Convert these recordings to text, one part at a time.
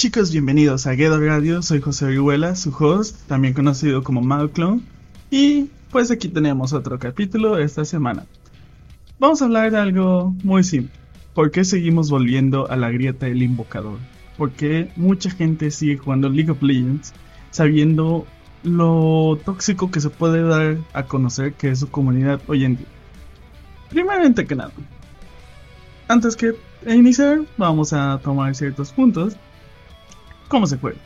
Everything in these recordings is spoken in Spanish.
Chicos, bienvenidos a Gedo Radio, soy José Orihuela, su host, también conocido como Malclone, y pues aquí tenemos otro capítulo esta semana. Vamos a hablar de algo muy simple, ¿por qué seguimos volviendo a la grieta del invocador? ¿Por qué mucha gente sigue jugando League of Legends sabiendo lo tóxico que se puede dar a conocer que es su comunidad hoy en día? Primeramente que nada, antes que iniciar, vamos a tomar ciertos puntos ¿Cómo se juega?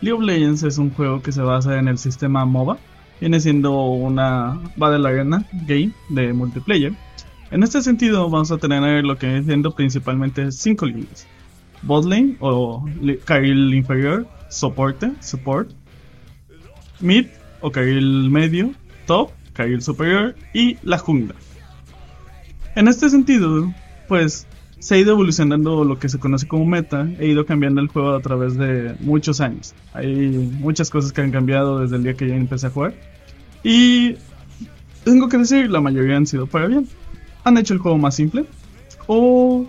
League of Legends es un juego que se basa en el sistema MOBA. Viene siendo una Battle Arena game de multiplayer. En este sentido, vamos a tener lo que viene siendo principalmente cinco líneas: Botlane o carril inferior, soporte, support, mid o carril medio, top, carril superior y la jungla. En este sentido, pues se ha ido evolucionando lo que se conoce como meta, he ido cambiando el juego a través de muchos años. Hay muchas cosas que han cambiado desde el día que yo empecé a jugar. Y tengo que decir, la mayoría han sido para bien. Han hecho el juego más simple o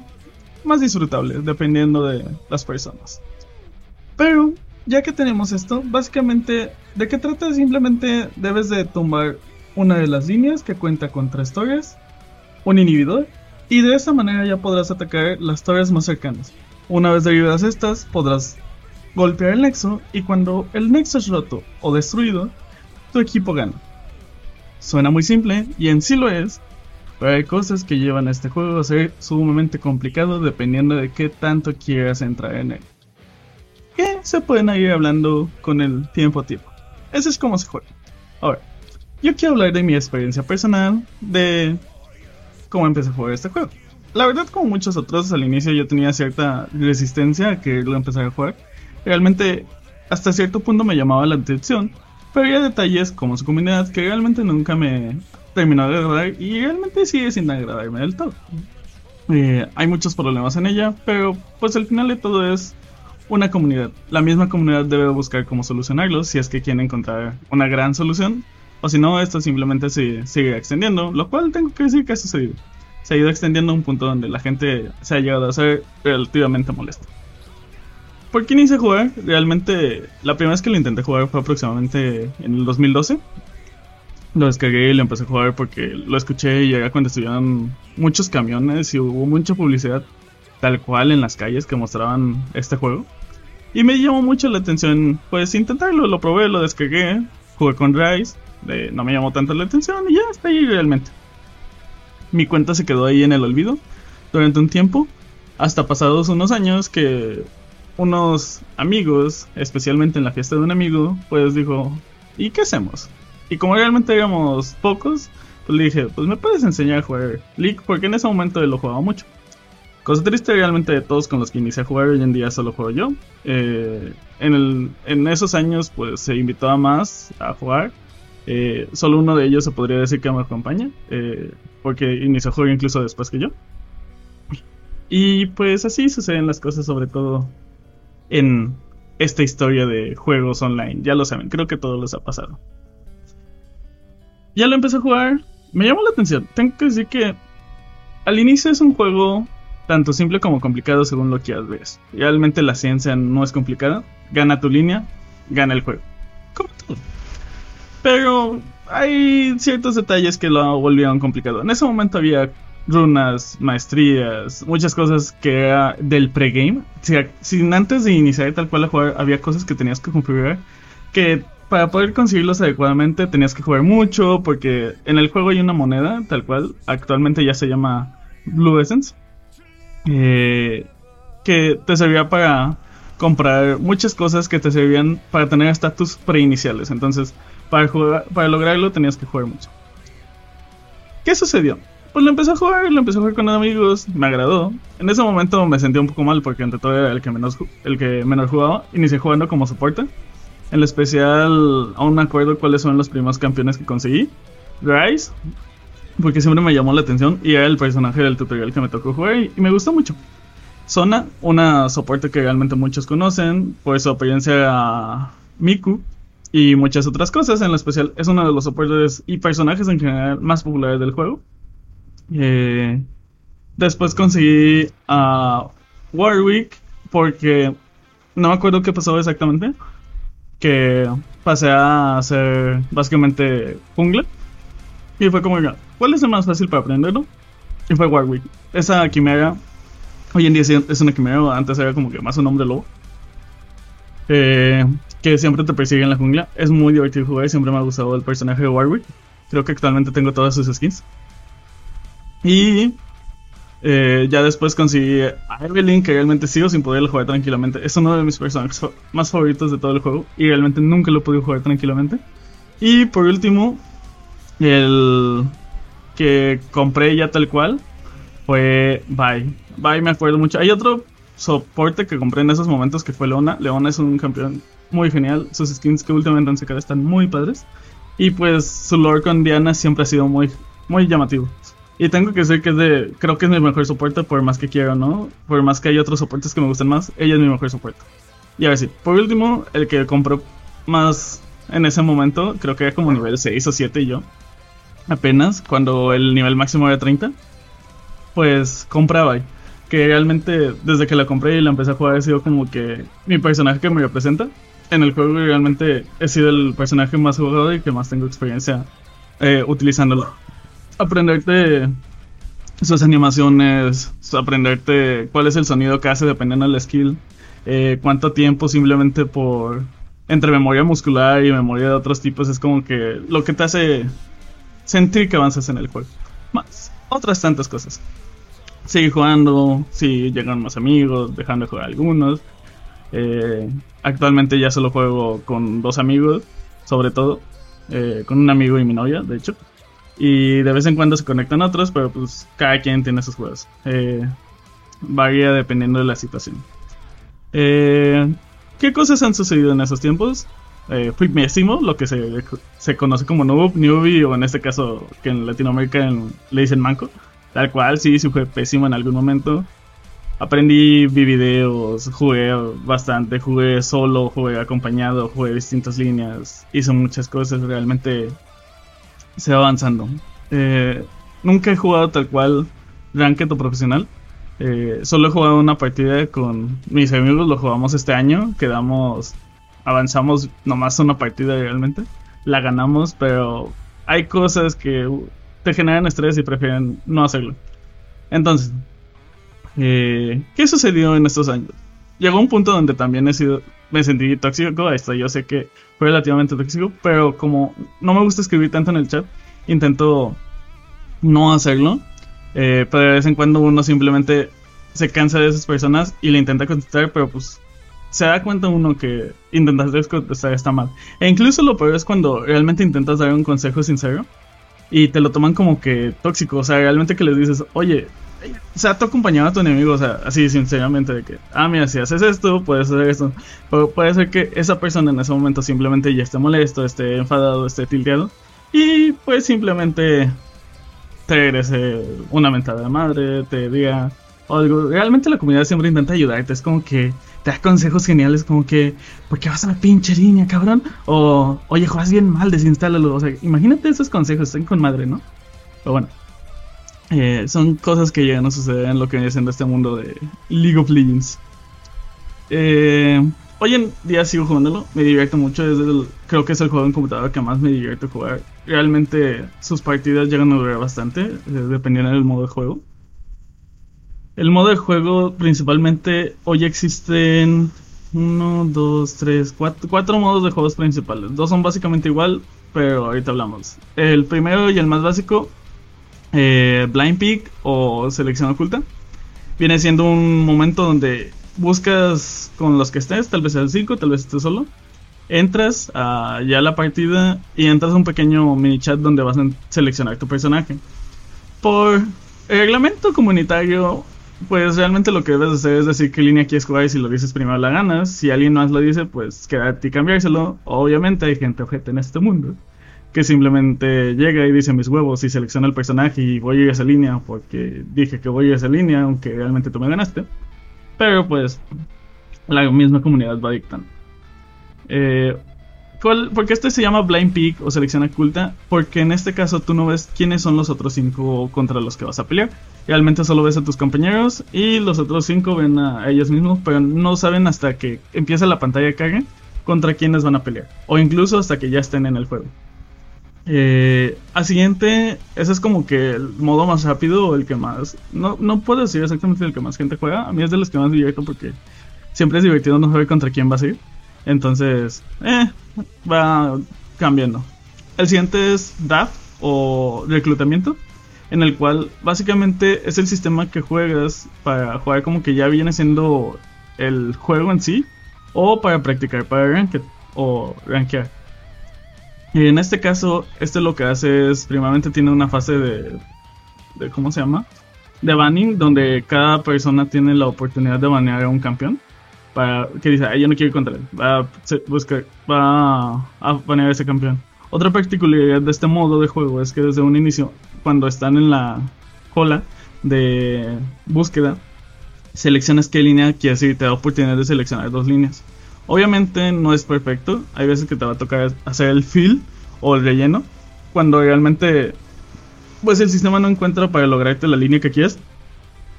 más disfrutable, dependiendo de las personas. Pero, ya que tenemos esto, básicamente, ¿de qué trata? Simplemente debes de tumbar una de las líneas que cuenta con tres torres, un inhibidor y de esta manera ya podrás atacar las torres más cercanas. Una vez derribadas estas, podrás golpear el nexo y cuando el nexo es roto o destruido, tu equipo gana. Suena muy simple y en sí lo es, pero hay cosas que llevan a este juego a ser sumamente complicado dependiendo de qué tanto quieras entrar en él. Que se pueden ir hablando con el tiempo a tiempo. Eso es como se juega. Ahora, yo quiero hablar de mi experiencia personal, de cómo empecé a jugar este juego. La verdad, como muchos otros, al inicio yo tenía cierta resistencia a quererlo empezar a jugar. Realmente, hasta cierto punto me llamaba la atención, pero había detalles como su comunidad que realmente nunca me terminó de agradar y realmente sigue sin agradarme del todo. Eh, hay muchos problemas en ella, pero pues al final de todo es una comunidad. La misma comunidad debe buscar cómo solucionarlos si es que quiere encontrar una gran solución o si no, esto simplemente se sigue extendiendo, lo cual tengo que decir que ha sucedido. Se ha ido extendiendo a un punto donde la gente se ha llegado a ser relativamente molesta. ¿Por qué inicié jugar? Realmente, la primera vez que lo intenté jugar fue aproximadamente en el 2012. Lo descargué y lo empecé a jugar porque lo escuché y era cuando estuvieron muchos camiones y hubo mucha publicidad tal cual en las calles que mostraban este juego. Y me llamó mucho la atención, pues intentarlo, lo probé, lo descargué, jugué con Rise no me llamó tanto la atención y ya está ahí realmente. Mi cuenta se quedó ahí en el olvido durante un tiempo, hasta pasados unos años que unos amigos, especialmente en la fiesta de un amigo, pues dijo, ¿y qué hacemos? Y como realmente éramos pocos, pues le dije, pues me puedes enseñar a jugar League, porque en ese momento lo jugaba mucho. Cosa triste realmente de todos con los que inicié a jugar, hoy en día solo juego yo. Eh, en, el, en esos años pues se invitaba más a jugar eh, solo uno de ellos se podría decir que me acompaña, eh, porque inició juego incluso después que yo. Y pues así suceden las cosas, sobre todo en esta historia de juegos online. Ya lo saben, creo que todos les ha pasado. Ya lo empecé a jugar, me llamó la atención. Tengo que decir que al inicio es un juego tanto simple como complicado según lo que ver. Realmente la ciencia no es complicada. Gana tu línea, gana el juego. Como todo. Pero hay ciertos detalles que lo volvieron complicado. En ese momento había runas, maestrías, muchas cosas que era del pregame. Si, sin antes de iniciar tal cual a jugar, había cosas que tenías que configurar que para poder conseguirlos adecuadamente tenías que jugar mucho porque en el juego hay una moneda tal cual, actualmente ya se llama Blue Essence, eh, que te servía para comprar muchas cosas que te servían para tener estatus preiniciales. Entonces, para, jugar, para lograrlo tenías que jugar mucho. ¿Qué sucedió? Pues lo empecé a jugar, lo empecé a jugar con amigos, me agradó. En ese momento me sentí un poco mal porque entre todo era el que menos, el que menos jugaba. Inicié jugando como soporte. En especial, aún me acuerdo cuáles son los primeros campeones que conseguí. Rise, porque siempre me llamó la atención y era el personaje del tutorial que me tocó jugar y, me gustó mucho. Zona, una soporte que realmente muchos conocen por su apariencia a Miku, y muchas otras cosas. En lo especial, es uno de los soportes y personajes en general más populares del juego. Eh, después conseguí a Warwick porque no me acuerdo qué pasó exactamente, que pasé a hacer básicamente jungla. Y fue como, ¿cuál es el más fácil para aprenderlo? Y fue Warwick. Esa quimera, hoy en día es una quimera, antes era como que más un hombre lobo. Eh, que siempre te persigue en la jungla. Es muy divertido jugar y siempre me ha gustado el personaje de Warwick. Creo que actualmente tengo todas sus skins. Y eh, ya después conseguí a Evelyn, que realmente sigo sin poderlo jugar tranquilamente. Es uno de mis personajes más favoritos de todo el juego y realmente nunca lo podido jugar tranquilamente. Y por último, el que compré ya tal cual fue Bye. Bye me acuerdo mucho. Hay otro soporte que compré en esos momentos que fue Leona. Leona es un campeón muy genial. Sus skins que últimamente han sacado están muy padres. Y pues su lore con Diana siempre ha sido muy, muy llamativo. Y tengo que decir que es de, creo que es mi mejor soporte por más que quiero, ¿no? Por más que hay otros soportes que me gusten más, ella es mi mejor soporte. Y a ver si, por último, el que compró más en ese momento, creo que era como nivel 6 o 7 yo. Apenas, cuando el nivel máximo era 30. Pues compraba. Que realmente desde que la compré y la empecé a jugar ha sido como que mi personaje que me representa. En el juego realmente he sido el personaje más jugado y que más tengo experiencia eh, utilizándolo aprenderte sus animaciones, aprenderte cuál es el sonido que hace dependiendo del skill, eh, cuánto tiempo simplemente por entre memoria muscular y memoria de otros tipos es como que lo que te hace sentir que avanzas en el juego. Más otras tantas cosas. Sigue jugando, si llegan más amigos, dejando de jugar algunos. Eh, actualmente ya solo juego con dos amigos, sobre todo, eh, con un amigo y mi novia, de hecho. Y de vez en cuando se conectan otros, pero pues cada quien tiene sus juegos. Eh, varía dependiendo de la situación. Eh, ¿Qué cosas han sucedido en esos tiempos? Eh, fui pésimo, lo que se, se, conoce como noob, newbie, o en este caso que en Latinoamérica le dicen manco. Tal cual, sí, sí fue pésimo en algún momento. Aprendí, vi videos, jugué bastante, jugué solo, jugué acompañado, jugué distintas líneas, hice muchas cosas, realmente se va avanzando. Eh, nunca he jugado tal cual Ranked o profesional. Eh, solo he jugado una partida con mis amigos, lo jugamos este año, quedamos, avanzamos nomás una partida realmente, la ganamos, pero hay cosas que te generan estrés y prefieren no hacerlo. Entonces, eh, ¿qué sucedió en estos años? Llegó un punto donde también he sido, me sentí tóxico, esto yo sé que fue relativamente tóxico, pero como no me gusta escribir tanto en el chat, intento no hacerlo. Eh, pero de vez en cuando uno simplemente se cansa de esas personas y le intenta contestar, pero pues se da cuenta uno que intentar contestar está mal. E incluso lo peor es cuando realmente intentas dar un consejo sincero y te lo toman como que tóxico. O sea, realmente que les dices, oye, o sea, tu acompañado a tu enemigo, o sea, así sinceramente, de que, ah, mira, si haces esto, puedes hacer esto. Pero puede ser que esa persona en ese momento simplemente ya esté molesto, esté enfadado, esté tilteado. Y pues simplemente te regrese una mentada de madre, te diga algo. Realmente la comunidad siempre intenta ayudarte, es como que te da consejos geniales, como que, ¿por qué vas a la pinche línea, cabrón? O, oye, juegas bien mal, desinstálalo. O sea, imagínate esos consejos, estén con madre, ¿no? Pero bueno. Eh, son cosas que llegan a suceder en lo que viene siendo este mundo de League of Legends. Eh, hoy en día sigo jugándolo, me divierto mucho, creo que es el juego en computadora que más me divierte jugar. Realmente sus partidas llegan a durar bastante, eh, dependiendo del modo de juego. El modo de juego principalmente hoy existen 1, 2, 3, 4 modos de juegos principales. Dos son básicamente igual, pero ahorita hablamos. El primero y el más básico eh, blind Pick o Selección Oculta. Viene siendo un momento donde buscas con los que estés, tal vez el 5, tal vez estés solo. Entras a ya la partida y entras a un pequeño mini chat donde vas a seleccionar tu personaje. Por reglamento comunitario, pues realmente lo que debes hacer es decir qué línea quieres jugar y si lo dices primero la ganas. Si alguien más lo dice, pues quédate y cambiárselo. Obviamente hay gente ojete en este mundo que simplemente llega y dice mis huevos y selecciona el personaje y voy a ir a esa línea porque dije que voy a ir a esa línea, aunque realmente tú me ganaste. Pero pues la misma comunidad va dictando. Eh, ¿Por qué este se llama Blind Peak o selección oculta? Porque en este caso tú no ves quiénes son los otros cinco contra los que vas a pelear. Realmente solo ves a tus compañeros y los otros cinco ven a ellos mismos, pero no saben hasta que empieza la pantalla de carga contra quiénes van a pelear. O incluso hasta que ya estén en el juego. Eh, al siguiente, ese es como que el modo más rápido el que más. No, no puedo decir exactamente el que más gente juega. A mí es de los que más divierto porque siempre es divertido no saber contra quién vas a ir. Entonces, eh, va cambiando. El siguiente es DAF o reclutamiento, en el cual básicamente es el sistema que juegas para jugar como que ya viene siendo el juego en sí, o para practicar, para ranked o rankear. Y en este caso, este lo que hace es, primeramente tiene una fase de, de ¿cómo se llama? De banning, donde cada persona tiene la oportunidad de banear a un campeón. Para que dice, yo no quiero ir contra él. Va a, va a banear a ese campeón. Otra particularidad de este modo de juego es que desde un inicio, cuando están en la cola de búsqueda, seleccionas qué línea quieres ir, te da oportunidad de seleccionar dos líneas. Obviamente no es perfecto, hay veces que te va a tocar hacer el fill o el relleno, cuando realmente pues el sistema no encuentra para lograrte la línea que quieres.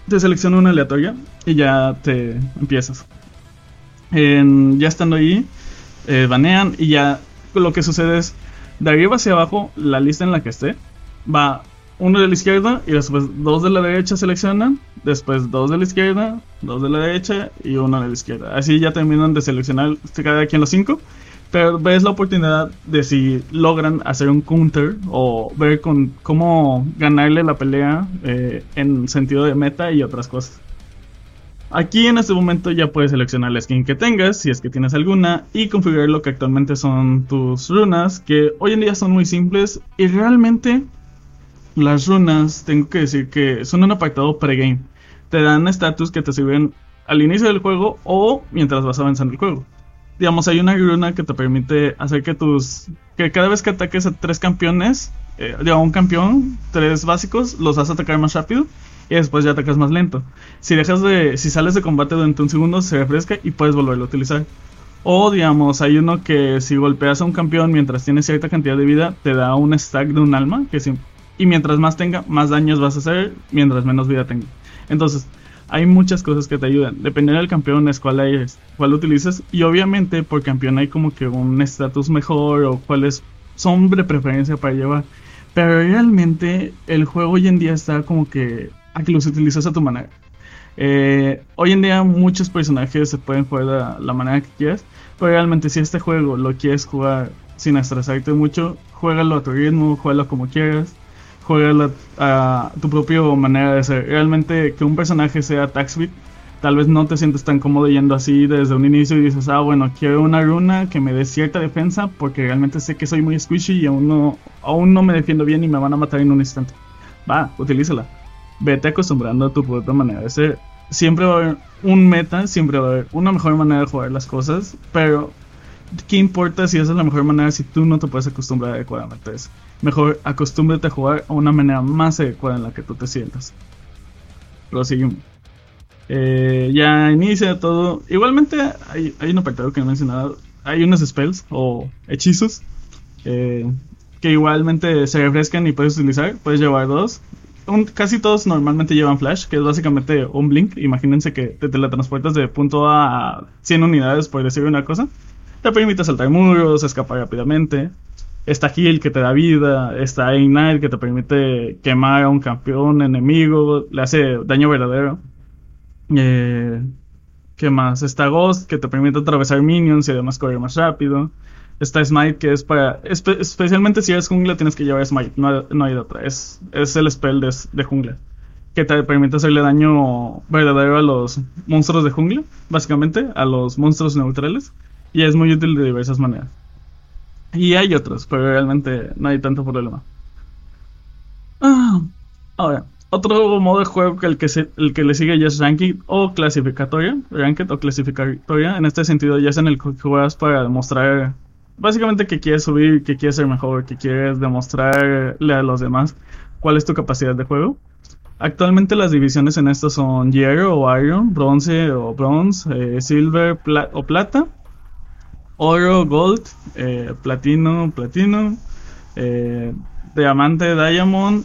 Te selecciona una aleatoria y ya te empiezas. ya estando ahí, eh, banean y ya lo que sucede es, de arriba hacia abajo, la lista en la que esté, va uno de la izquierda y después dos de la derecha seleccionan después dos de la izquierda, dos de la derecha y uno de la izquierda. Así ya terminan de seleccionar cada quien los cinco. Pero ves la oportunidad de si logran hacer un counter o ver con cómo ganarle la pelea eh, en sentido de meta y otras cosas. Aquí en este momento ya puedes seleccionar la skin que tengas, si es que tienes alguna, y configurar lo que actualmente son tus runas, que hoy en día son muy simples y realmente las runas, tengo que decir que son un apartado pregame te dan estatus que te sirven al inicio del juego o mientras vas avanzando el juego. Digamos, hay una runa que te permite hacer que tus. que cada vez que ataques a tres campeones, eh, digamos, un campeón, tres básicos, los vas atacar más rápido y después ya atacas más lento. Si dejas de. si sales de combate durante un segundo, se refresca y puedes volverlo a utilizar. O digamos, hay uno que si golpeas a un campeón mientras tiene cierta cantidad de vida, te da un stack de un alma, que y mientras más tenga, más daños vas a hacer, mientras menos vida tenga. Entonces, hay muchas cosas que te ayudan. Dependiendo del campeón es cuál, hay, cuál utilizas. Y obviamente por campeón hay como que un estatus mejor o cuáles son de preferencia para llevar. Pero realmente el juego hoy en día está como que a que los utilizas a tu manera. Eh, hoy en día muchos personajes se pueden jugar de la manera que quieras. Pero realmente si este juego lo quieres jugar sin estresarte mucho, juégalo a tu ritmo, juégalo como quieras juega a tu propia manera de ser. Realmente que un personaje sea Taxbit, tal vez no te sientes tan cómodo yendo así desde un inicio y dices, ah, bueno, quiero una runa que me dé cierta defensa porque realmente sé que soy muy squishy y aún no, aún no me defiendo bien y me van a matar en un instante. Va, utilízala. Vete acostumbrando a tu propia manera de ser. Siempre va a haber un meta, siempre va a haber una mejor manera de jugar las cosas, pero ¿qué importa si esa es la mejor manera si tú no te puedes acostumbrar adecuadamente a eso? Mejor acostúmbrate a jugar a una manera más adecuada en la que tú te sientas. Proseguimos. Eh, ya inicia todo. Igualmente hay, hay un apartado que he mencionado. Hay unos spells o hechizos eh, que igualmente se refrescan y puedes utilizar. Puedes llevar dos. casi todos normalmente llevan flash, que es básicamente un blink. Imagínense que te teletransportas de punto A a 100 unidades, por decir una cosa. Te permite saltar muros, escapar rápidamente. Está Heal que te da vida, está Ignite que te permite quemar a un campeón enemigo, le hace daño verdadero. Eh, ¿Qué más? Está Ghost que te permite atravesar minions y además correr más rápido. Está Smite que es para... especialmente si eres jungla tienes que llevar Smite, no, hay otra. Es, es el spell de, de jungla. Que te permite hacerle daño verdadero a los monstruos de jungla, básicamente, a los monstruos neutrales. Y es muy útil de diversas maneras. Y hay otros, pero realmente no hay tanto problema. Ah, ahora, otro modo de juego que el que, el que le sigue ya es Ranked o clasificatoria. Ranked o clasificatoria. En este sentido ya es en el que juegas para demostrar básicamente que quieres subir, que quieres ser mejor, que quieres demostrarle a los demás cuál es tu capacidad de juego. Actualmente las divisiones en esto son hierro o iron, bronce o bronze, eh, silver o plata oro, gold, eh, platino, platino, eh, diamante, diamond,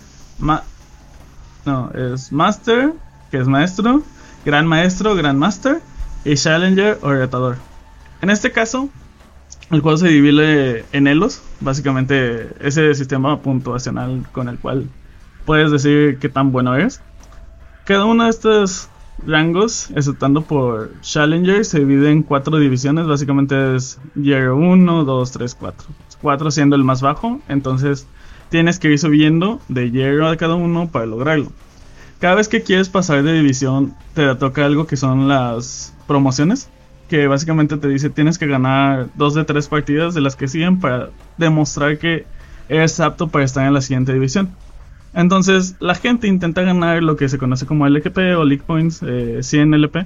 no, es master, que es maestro, gran maestro, gran master, y challenger o retador. En este caso, el juego se divide en elos, básicamente ese sistema puntuacional con el cual puedes decir qué tan bueno eres. Cada uno de estos rangos, exceptando por Challenger, se divide en cuatro divisiones. Básicamente es Year 1, 2, 3, 4. 4 siendo el más bajo. Entonces tienes que ir subiendo de Year a cada uno para lograrlo. Cada vez que quieres pasar de división, te toca algo que son las promociones. Que básicamente te dice tienes que ganar dos de tres partidas de las que siguen para demostrar que eres apto para estar en la siguiente división. Entonces, la gente intenta ganar lo que se conoce como LGP o League Points, eh, 100 LP,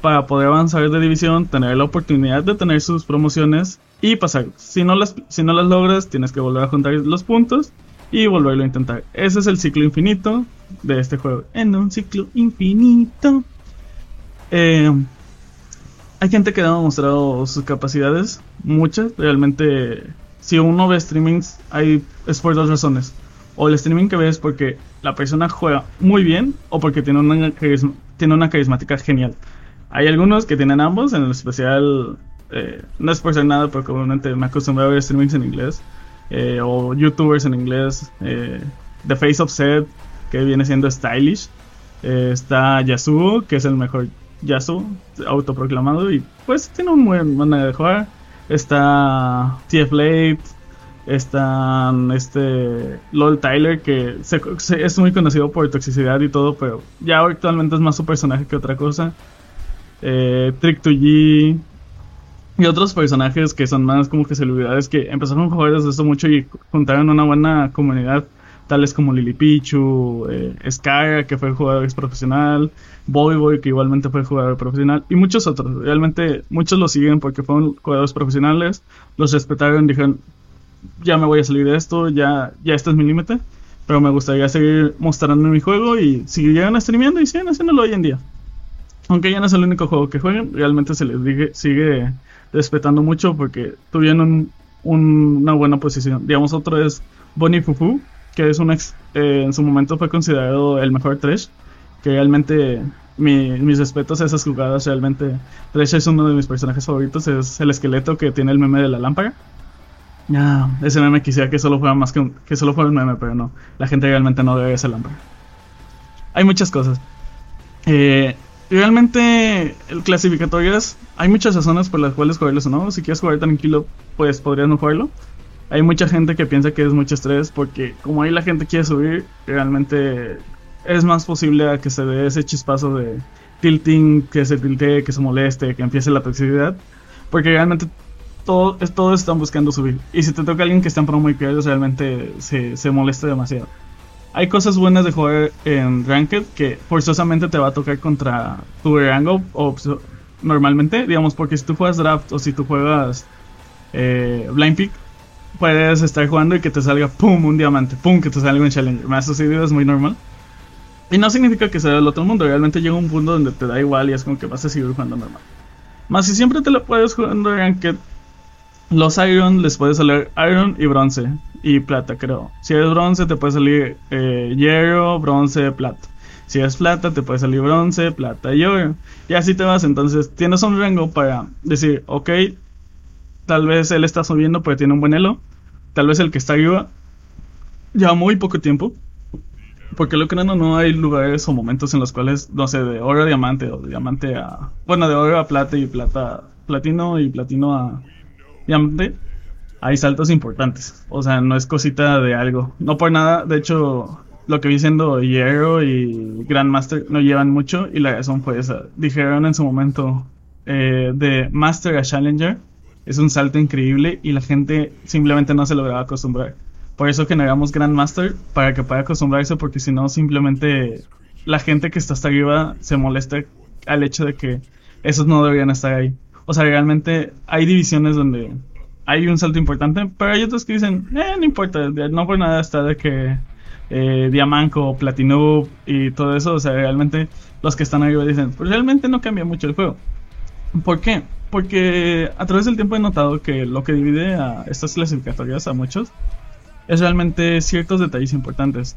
para poder avanzar de división, tener la oportunidad de tener sus promociones y pasar. Si no las, si no las logras, tienes que volver a juntar los puntos y volverlo a intentar. Ese es el ciclo infinito de este juego. En un ciclo infinito. Eh, hay gente que ha demostrado sus capacidades, muchas. Realmente, si uno ve streamings, hay, es por dos razones o el streaming que ves porque la persona juega muy bien o porque tiene una, tiene una carismática genial. Hay algunos que tienen ambos, en especial, eh, no es por ser nada, pero comúnmente me acostumbré a ver streamings en inglés, eh, o youtubers en inglés, eh, The Face of Set, que viene siendo stylish, está Yasuo, que es el mejor Yasuo, autoproclamado, y pues tiene un buen manera de jugar, está TF Late, están este LOL Tyler, que es muy conocido por toxicidad y todo, pero ya actualmente es más su personaje que otra cosa. Eh, Trick2G y otros personajes que son más como que celebridades que empezaron a jugar desde eso mucho y juntaron una buena comunidad, tales como Lily Pichu, eh, que fue jugador ex profesional, Boy Boy, que igualmente fue jugador profesional, y muchos otros. Realmente muchos lo siguen porque fueron jugadores profesionales, los respetaron, dijeron, ya me voy a salir de esto, ya, ya este es mi límite. Pero me gustaría seguir mostrando mi juego y seguir streameando y siguen haciéndolo hoy en día. Aunque ya no es el único juego que jueguen, realmente se les sigue respetando mucho porque tuvieron una buena posición. Digamos, otro es Bonnie Fufu, que es un ex, eh, en su momento fue considerado el mejor Trash. Que realmente mis respetos a esas jugadas. Realmente Trash es uno de mis personajes favoritos. Es el esqueleto que tiene el meme de la lámpara. Ah, ese meme quisiera que solo fuera más que, que solo fuera un meme, pero no. La gente realmente no debe ese hambre. Hay muchas cosas. Eh, realmente, el clasificatorias, hay muchas razones por las cuales jugarlo o no. Si quieres jugar tranquilo, pues podrías no jugarlo. Hay mucha gente que piensa que es mucho estrés porque como ahí la gente quiere subir, realmente es más posible que se dé ese chispazo de tilting, que se tiltee, que se moleste, que empiece la toxicidad. Porque realmente todos, están buscando subir. Y si te toca alguien que está en promo y pierdes, realmente se, se molesta demasiado. Hay cosas buenas de jugar en Ranked que forzosamente te va a tocar contra tu rango o normalmente, digamos, porque si tú juegas draft o si tú juegas eh, blind pick, puedes estar jugando y que te salga pum un diamante, pum que te salga un challenger. Me ha sucedido, es muy normal. Y no significa que sea del otro mundo, realmente llega un punto donde te da igual y es como que vas a seguir jugando normal. Más si siempre te lo puedes jugando Ranked los Iron les puede salir Iron y bronce y plata, creo. Si eres bronce te puede salir eh, hierro, bronce, plata. Si es plata te puede salir bronce, plata y oro. Y así te vas. Entonces tienes un rango para decir, ok, tal vez él está subiendo porque tiene un buen elo. Tal vez el que está arriba lleva muy poco tiempo. Porque lo que no, no hay lugares o momentos en los cuales, no sé, de oro a diamante o de diamante a... Bueno, de oro a plata y plata... Platino y platino a hay saltos importantes. O sea, no es cosita de algo. No por nada, de hecho, lo que vi siendo Hierro y Grandmaster no llevan mucho y la razón fue esa. Dijeron en su momento eh, de Master a Challenger es un salto increíble y la gente simplemente no se lograba acostumbrar. Por eso generamos Grandmaster para que pueda acostumbrarse porque si no simplemente la gente que está hasta arriba se molesta al hecho de que esos no deberían estar ahí. O sea, realmente hay divisiones donde hay un salto importante, pero hay otros que dicen, eh, no importa, no por nada está de que eh, Diamanco, Platino y todo eso, o sea, realmente los que están arriba dicen, pues realmente no cambia mucho el juego. ¿Por qué? Porque a través del tiempo he notado que lo que divide a estas clasificatorias a muchos es realmente ciertos detalles importantes.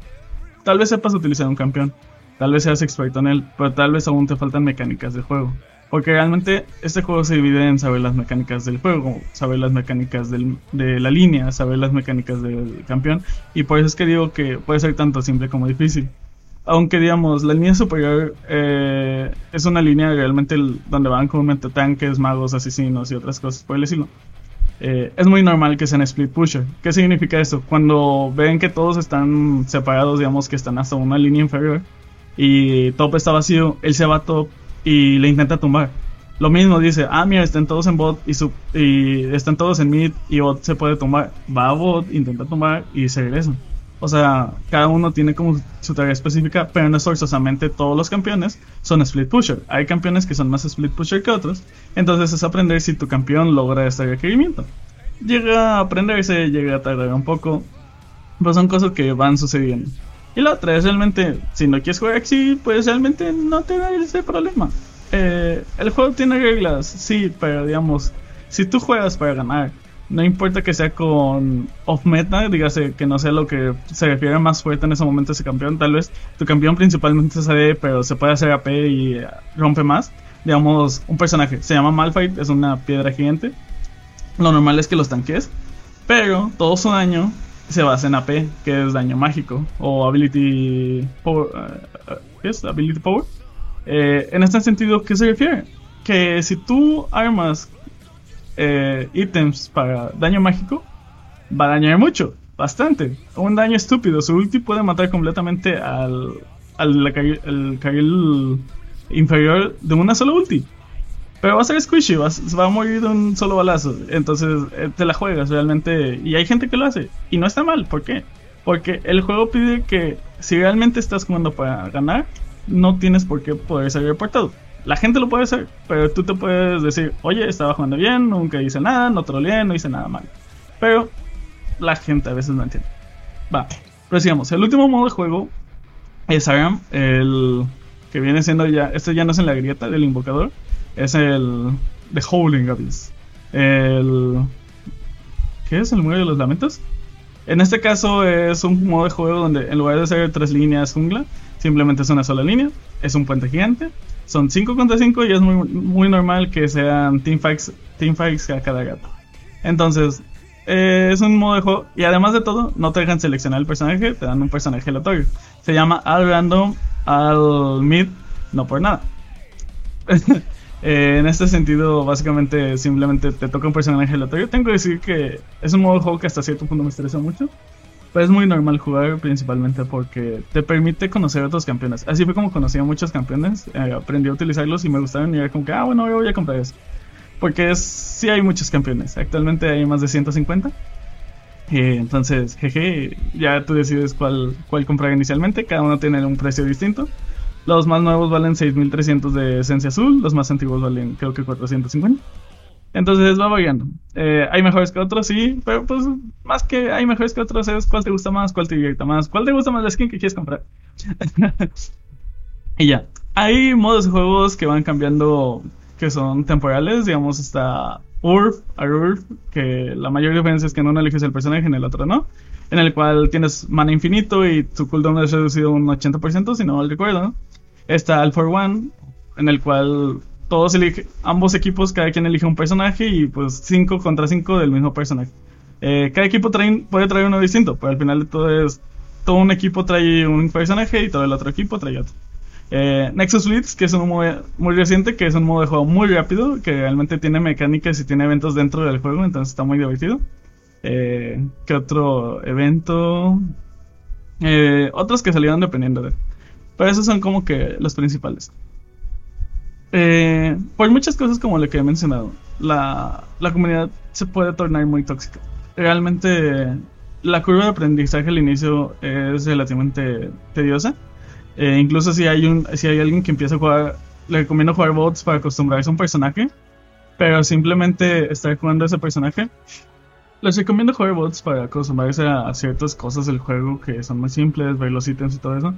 Tal vez sepas utilizar un campeón, tal vez seas experto en él, pero tal vez aún te faltan mecánicas de juego. Porque realmente este juego se divide en saber las mecánicas del juego, saber las mecánicas del, de la línea, saber las mecánicas del campeón. Y por eso es que digo que puede ser tanto simple como difícil. Aunque digamos, la línea superior eh, es una línea realmente donde van comúnmente tanques, magos, asesinos y otras cosas por el estilo. Eh, es muy normal que sean split pusher. ¿Qué significa esto? Cuando ven que todos están separados, digamos que están hasta una línea inferior y top está vacío, él se va a top y le intenta tumbar. Lo mismo dice, ah, mira, están todos en bot y, y están todos en mid y bot se puede tumbar. Va a bot, intenta tumbar y se regresa. O sea, cada uno tiene como su tarea específica, pero no forzosamente todos los campeones son split pusher. Hay campeones que son más split pusher que otros. Entonces es aprender si tu campeón logra este requerimiento. Llega a aprenderse, llega a tardar un poco. Pero son cosas que van sucediendo. Y la otra es realmente, si no quieres jugar así, pues realmente no te da ese problema. Eh, el juego tiene reglas, sí, pero digamos, si tú juegas para ganar, no importa que sea con off-meta, dígase que no sea lo que se refiere más fuerte en ese momento ese campeón, tal vez tu campeón principalmente es AD, pero se puede hacer AP y eh, rompe más. Digamos, un personaje, se llama Malphite, es una piedra gigante. Lo normal es que los tanques, pero todo su daño se basa en AP, que es daño mágico o ability power. Eh, ¿Qué es? Ability power. Eh, en este sentido, ¿qué se refiere? Que si tú armas eh, ítems para daño mágico, va a dañar mucho, bastante. Un daño estúpido. Su ulti puede matar completamente al, al, carril inferior de una sola ulti. Pero va a ser squishy, va, a morir de un solo balazo. Entonces eh, te la juegas realmente. Y hay gente que lo hace. Y no está mal. ¿Por qué? Porque el juego pide que si realmente estás jugando para ganar, no tienes por qué poder salir reportado. La gente lo puede hacer, pero tú te puedes decir, oye, estaba jugando bien, nunca hice nada, no troleé, no hice nada mal. Pero la gente a veces no entiende. Va, pero sigamos. El último modo de juego es Aram, el que viene siendo ya, este ya no es en la grieta del invocador, es el The Howling Abyss. El... ¿Qué es el muro de los lamentos? En este caso es un modo de juego donde en lugar de ser tres líneas jungla, simplemente es una sola línea, es un puente gigante, son 5 contra 5 y es muy, muy normal que sean teamfights, teamfights a cada gato. Entonces, eh, es un modo de juego y además de todo, no te dejan seleccionar el personaje, te dan un personaje aleatorio. Se llama al random, al mid, no por nada. Eh, en este sentido, básicamente, simplemente te toca un personaje aleatorio. Tengo que decir que es un modo de juego que hasta cierto punto me estresa mucho. Pero es muy normal jugar principalmente porque te permite conocer a otros campeones. Así fue como conocí a muchos campeones, eh, aprendí a utilizarlos y me gustaron y era como que, ah, bueno, voy a comprar eso. Porque es, sí hay muchos campeones, actualmente hay más de 150. Eh, entonces, jeje, ya tú decides cuál, cuál comprar inicialmente, cada uno tiene un precio distinto. Los más nuevos valen 6300 de esencia azul, los más antiguos valen creo que 450. Entonces va variando. Eh, hay mejores que otros, sí, pero pues más que hay mejores que otros es cuál te gusta más, cuál te divierte más, cuál te gusta más la skin que quieres comprar. y ya. Hay modos de juegos que van cambiando que son temporales, digamos, está Urf, Urf, que la mayor diferencia es que en uno eliges el personaje, en el otro no. En el cual tienes mana infinito y tu cooldown es reducido un 80%, si no mal recuerdo. ¿no? Está All for One, en el cual todos eligen, ambos equipos, cada quien elige un personaje y pues 5 contra 5 del mismo personaje. Eh, cada equipo trae, puede traer uno distinto, pero al final de todo es, todo un equipo trae un personaje y todo el otro equipo trae otro. Eh, Nexus Blitz, que es un modo muy reciente, que es un modo de juego muy rápido, que realmente tiene mecánicas y tiene eventos dentro del juego, entonces está muy divertido. Eh, ¿Qué otro evento? Eh, otros que salieron dependiendo de... Pero esos son como que los principales. Eh, por muchas cosas como lo que he mencionado, la, comunidad se puede tornar muy tóxica. Realmente la curva de aprendizaje al inicio es relativamente tediosa. Eh, incluso si hay, si hay alguien que empieza a jugar, le recomiendo jugar bots para acostumbrarse a un personaje. Pero simplemente estar jugando a ese personaje. Les recomiendo jugar bots para acostumbrarse a ciertas cosas del juego que son muy simples, ver los ítems y todo eso.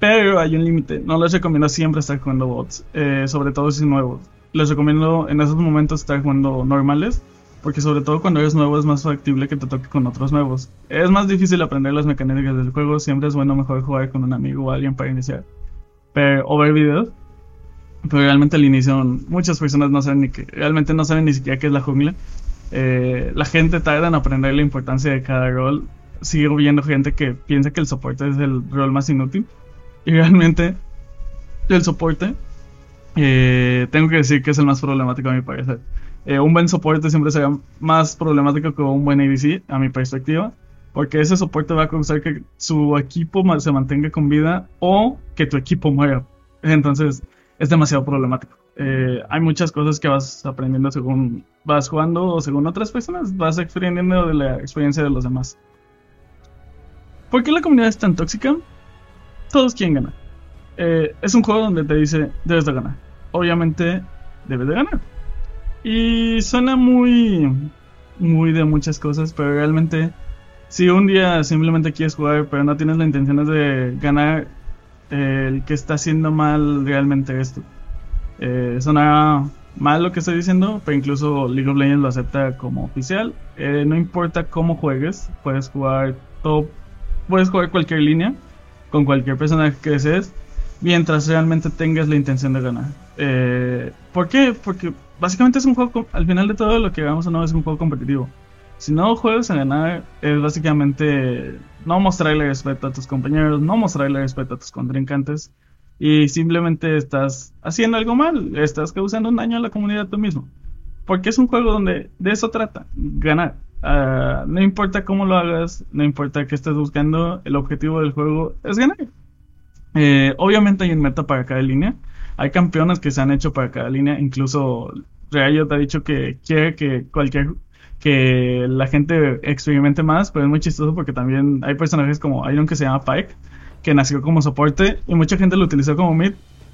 Pero hay un límite. No les recomiendo siempre estar jugando bots. Eh, sobre todo si nuevos. les recomiendo en esos momentos estar jugando normales, porque sobre todo cuando eres nuevo es más factible que te toque con otros nuevos. Es más difícil aprender las mecánicas del juego, siempre es bueno mejor jugar con un amigo o alguien para iniciar. Pero, o ver videos. Pero realmente al inicio muchas personas no saben ni que, realmente no saben ni siquiera qué es la jungla. Eh, la gente tarda en aprender la importancia de cada rol. Sigo viendo gente que piensa que el soporte es el rol más inútil. Y realmente el soporte eh, tengo que decir que es el más problemático a mi parecer. Eh, un buen soporte siempre será más problemático que un buen ADC, a mi perspectiva, porque ese soporte va a causar que su equipo se mantenga con vida o que tu equipo muera. Entonces, es demasiado problemático. Eh, hay muchas cosas que vas aprendiendo según vas jugando o según otras personas, vas aprendiendo de la experiencia de los demás. ¿Por qué la comunidad es tan tóxica? Todos quieren ganar. Eh, es un juego donde te dice, debes de ganar. Obviamente, debes de ganar. Y suena muy, muy de muchas cosas, pero realmente, si un día simplemente quieres jugar, pero no tienes la intención de ganar, el que está haciendo mal realmente esto. Eh, suena mal lo que estoy diciendo, pero incluso League of Legends lo acepta como oficial. Eh, no importa cómo juegues, puedes jugar top, puedes jugar cualquier línea con cualquier personaje que desees mientras realmente tengas la intención de ganar. Eh, ¿Por qué? Porque básicamente es un juego, al final de todo lo que hagamos o no es un juego competitivo. Si no juegas a ganar, es básicamente no mostrarle respeto a tus compañeros, no mostrarle respeto a tus contrincantes y simplemente estás haciendo algo mal, estás causando un daño a la comunidad tú mismo. Porque es un juego donde de eso trata, ganar. Ah, no importa cómo lo hagas, no importa qué estés buscando, el objetivo del juego es ganar. Eh, obviamente hay un meta para cada línea. Hay campeones que se han hecho para cada línea. Incluso Riot ha dicho que quiere que cualquier que la gente experimente más, pero es muy chistoso porque también hay personajes como hay que se llama Pike, que nació como soporte y mucha gente lo utilizó como mid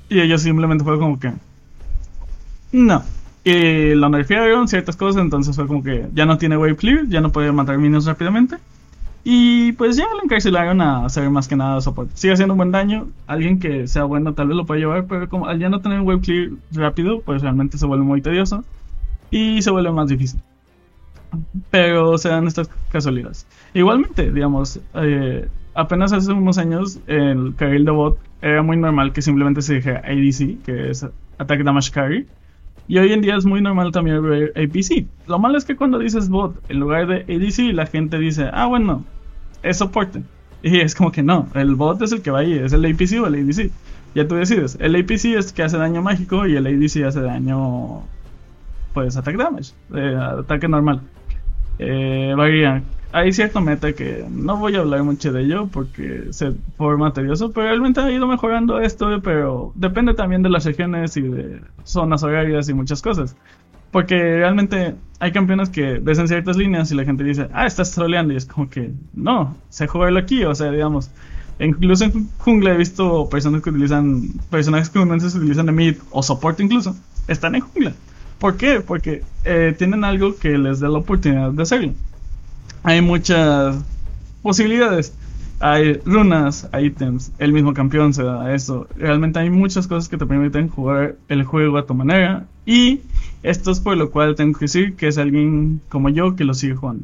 y ellos simplemente fue como que no. Y lo nerfearon ciertas cosas, entonces fue como que ya no tiene wave clear, ya no puede matar minions rápidamente. Y pues ya lo encarcelaron a hacer más que nada soporte. Sigue haciendo un buen daño. Alguien que sea bueno tal vez lo puede llevar, pero como al ya no tener wave clear rápido, pues realmente se vuelve muy tedioso y se vuelve más difícil. Pero se dan estas casualidades. Igualmente, digamos, eh, apenas hace unos años el carril de bot era muy normal que simplemente se dijera ADC, que es Attack Damage Carry. Y hoy en día es muy normal también ver APC. Lo malo es que cuando dices bot en lugar de ADC, la gente dice, ah, bueno, es soporte. Y es como que no, el bot es el que va ahí, es el APC o el ADC. Ya tú decides. El APC es que hace daño mágico y el ADC hace daño, pues, attack damage, eh, ataque normal. Eh. Hay cierto meta que no voy a hablar mucho de ello porque se forma tedioso, pero realmente ha ido mejorando esto, pero depende también de las regiones y de zonas horarias y muchas cosas. Porque realmente hay campeones que ves en ciertas líneas y la gente dice, ah, estás troleando. Y es como que, no, sé jugarlo aquí. O sea, digamos, incluso en jungla he visto personas que utilizan, personajes que se utilizan de mid o soporte incluso, están en jungla. ¿Por qué? Porque eh, tienen algo que les da la oportunidad de hacerlo. Hay muchas posibilidades. Hay runas, ítems, el mismo campeón se da eso. Realmente hay muchas cosas que te permiten jugar el juego a tu manera. Y esto es por lo cual tengo que decir que es alguien como yo que lo sigue jugando.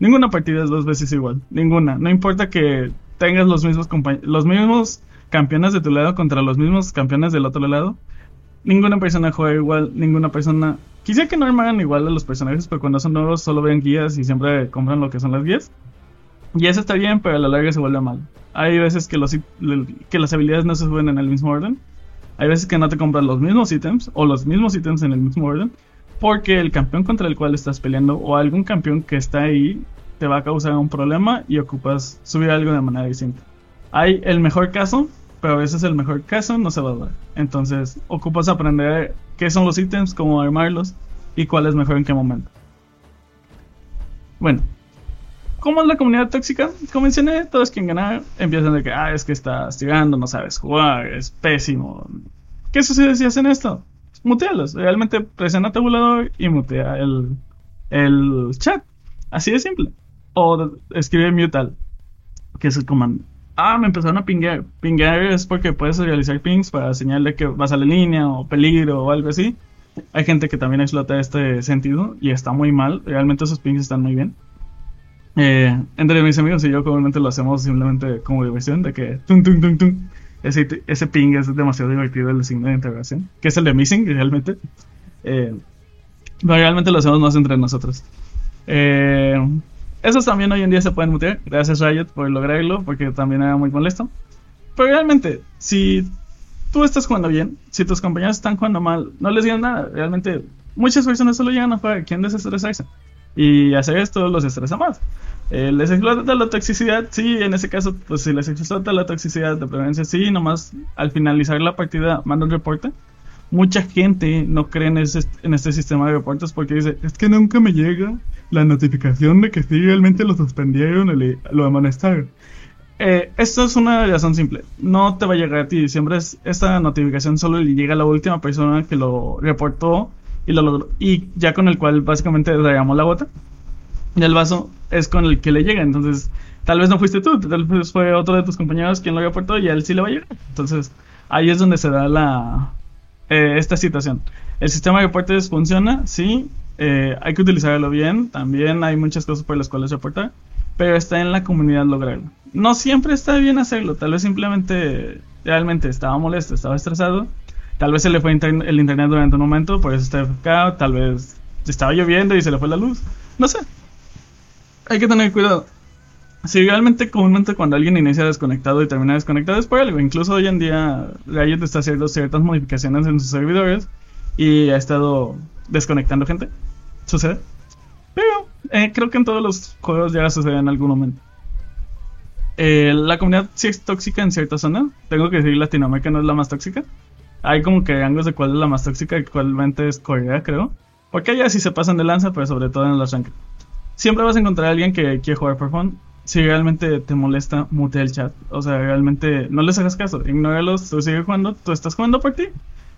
Ninguna partida es dos veces igual. Ninguna. No importa que tengas los mismos, los mismos campeones de tu lado contra los mismos campeones del otro lado ninguna persona juega igual, ninguna persona... Quisiera que no armaran igual a los personajes, pero cuando son nuevos solo ven guías y siempre compran lo que son las guías. Y eso está bien, pero a la larga se vuelve mal. Hay veces que las habilidades no se suben en el mismo orden. Hay veces que no te compran los mismos ítems o los mismos ítems en el mismo orden. Porque el campeón contra el cual estás peleando o algún campeón que está ahí te va a causar un problema y ocupas subir algo de manera distinta. Hay el mejor caso pero a veces el mejor caso no se va a dar. Entonces, ocupas aprender qué son los ítems, cómo armarlos y cuál es mejor en qué momento. Bueno, ¿cómo es la comunidad tóxica? Como mencioné, todos quien ganar empiezan de que, ah, es que estás tirando, no sabes jugar, es pésimo. ¿Qué sucede si hacen esto? Mutealos. Realmente presiona tabulador y mutea el, el chat. Así de simple. O escribe mutal, que es el comando. Ah, me empezaron a pinguear. Pinguear es porque puedes realizar pings para señalar que vas a la línea o peligro o algo así. Hay gente que también explota este sentido y está muy mal. Realmente esos pings están muy bien. Eh, entre mis amigos y yo comúnmente lo hacemos simplemente como diversión, de que tum, tum, tum, tum. Ese, ese ping es demasiado divertido el signo de integración, que es el de missing realmente. Eh, pero realmente lo hacemos más entre nosotros. Eh, esos también hoy en día se pueden mutear. Gracias Riot por lograrlo, porque también era muy molesto. Pero realmente, si tú estás jugando bien, si tus compañeros están jugando mal, no les digan nada. Realmente, muchas personas solo llegan a jugar, quieren desestresarse. Y hacer esto los estresa más. Eh, les explota la toxicidad, sí, en ese caso, pues si les explota la toxicidad de preferencia, sí, nomás al finalizar la partida manda un reporte. Mucha gente no cree en, ese, en este sistema de reportes porque dice, es que nunca me llega la notificación de que sí realmente lo suspendieron o lo amonestaron. Eh, esto es una razón simple. No te va a llegar a ti. Siempre es, esta notificación solo le llega a la última persona que lo reportó y lo logró. Y ya con el cual básicamente derramó la gota. Y el vaso es con el que le llega. Entonces, tal vez no fuiste tú, tal vez fue otro de tus compañeros quien lo reportó y a él sí le va a llegar. Entonces, ahí es donde se da la eh, esta situación. El sistema de reportes funciona, sí. Eh, hay que utilizarlo bien. También hay muchas cosas por las cuales reportar pero está en la comunidad lograrlo. No siempre está bien hacerlo, tal vez simplemente realmente estaba molesto, estaba estresado, tal vez se le fue el internet durante un momento, por eso está enfocado, tal vez estaba lloviendo y se le fue la luz, no sé. Hay que tener cuidado. Si realmente comúnmente cuando alguien inicia desconectado y termina desconectado es por algo. Incluso hoy en día Riot está haciendo ciertas modificaciones en sus servidores y ha estado desconectando gente. Sucede. Pero eh, creo que en todos los juegos ya sucede en algún momento. Eh, la comunidad sí es tóxica en cierta zona. Tengo que decir, Latinoamérica no es la más tóxica. Hay como que rangos de cuál es la más tóxica y cuálmente es Corea, creo. Porque allá sí se pasan de lanza, pero sobre todo en los rankings. Siempre vas a encontrar a alguien que quiere jugar por fun. Si realmente te molesta, mute el chat. O sea, realmente no les hagas caso. Ignóralos, tú sigues jugando, tú estás jugando por ti.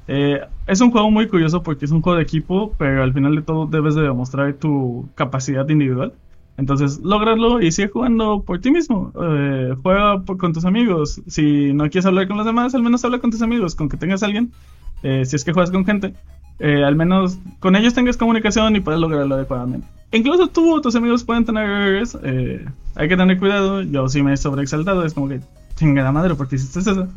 Eh, es un juego muy curioso porque es un juego de equipo, pero al final de todo debes de demostrar tu capacidad individual. Entonces, lograrlo y sigue jugando por ti mismo. Eh, juega con tus amigos. Si no quieres hablar con los demás, al menos habla con tus amigos, con que tengas alguien. Eh, si es que juegas con gente, al menos con ellos tengas comunicación y puedes lograrlo adecuadamente. Incluso tú o tus amigos pueden tener errores. hay que tener cuidado. Yo sí me he sobreexaltado. Es como que, chinga la madre, porque hiciste eso?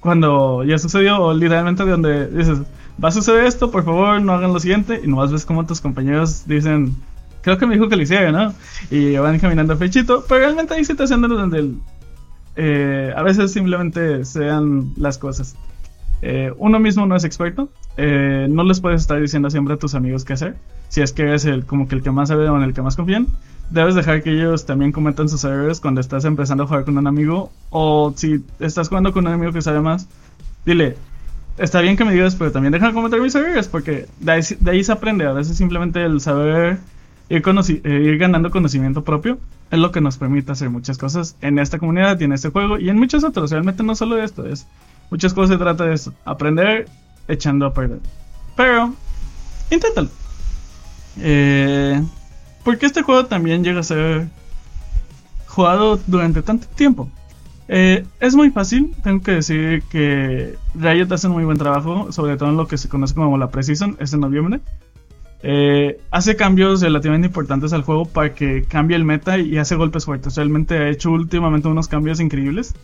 cuando ya sucedió, literalmente de donde dices, va a suceder esto, por favor, no hagan lo siguiente, y nomás ves como tus compañeros dicen, creo que me dijo que lo hiciera, ¿no? Y van caminando fechito, pero realmente hay situaciones donde eh, a veces simplemente sean las cosas. Eh, uno mismo no es experto, eh, no les puedes estar diciendo siempre a tus amigos qué hacer, si es que eres el, como que el que más sabe o en el que más confían, debes dejar que ellos también cometan sus errores cuando estás empezando a jugar con un amigo. O si estás jugando con un amigo que sabe más, dile, está bien que me digas, pero también deja cometer mis errores, porque de ahí, se aprende. A veces simplemente el saber ir, eh, ir ganando conocimiento propio es lo que nos permite hacer muchas cosas en esta comunidad y en este juego y en muchos otros. Realmente no solo de esto, es muchas cosas se trata de eso. Aprender echando a perder. Pero, inténtalo. Eh, porque este juego también llega a ser jugado durante tanto tiempo. Eh, es muy fácil, tengo que decir que Riot hace un muy buen trabajo, sobre todo en lo que se conoce como la Precision, es noviembre. Eh, hace cambios relativamente importantes al juego para que cambie el meta y hace golpes fuertes. Realmente ha hecho últimamente unos cambios increíbles.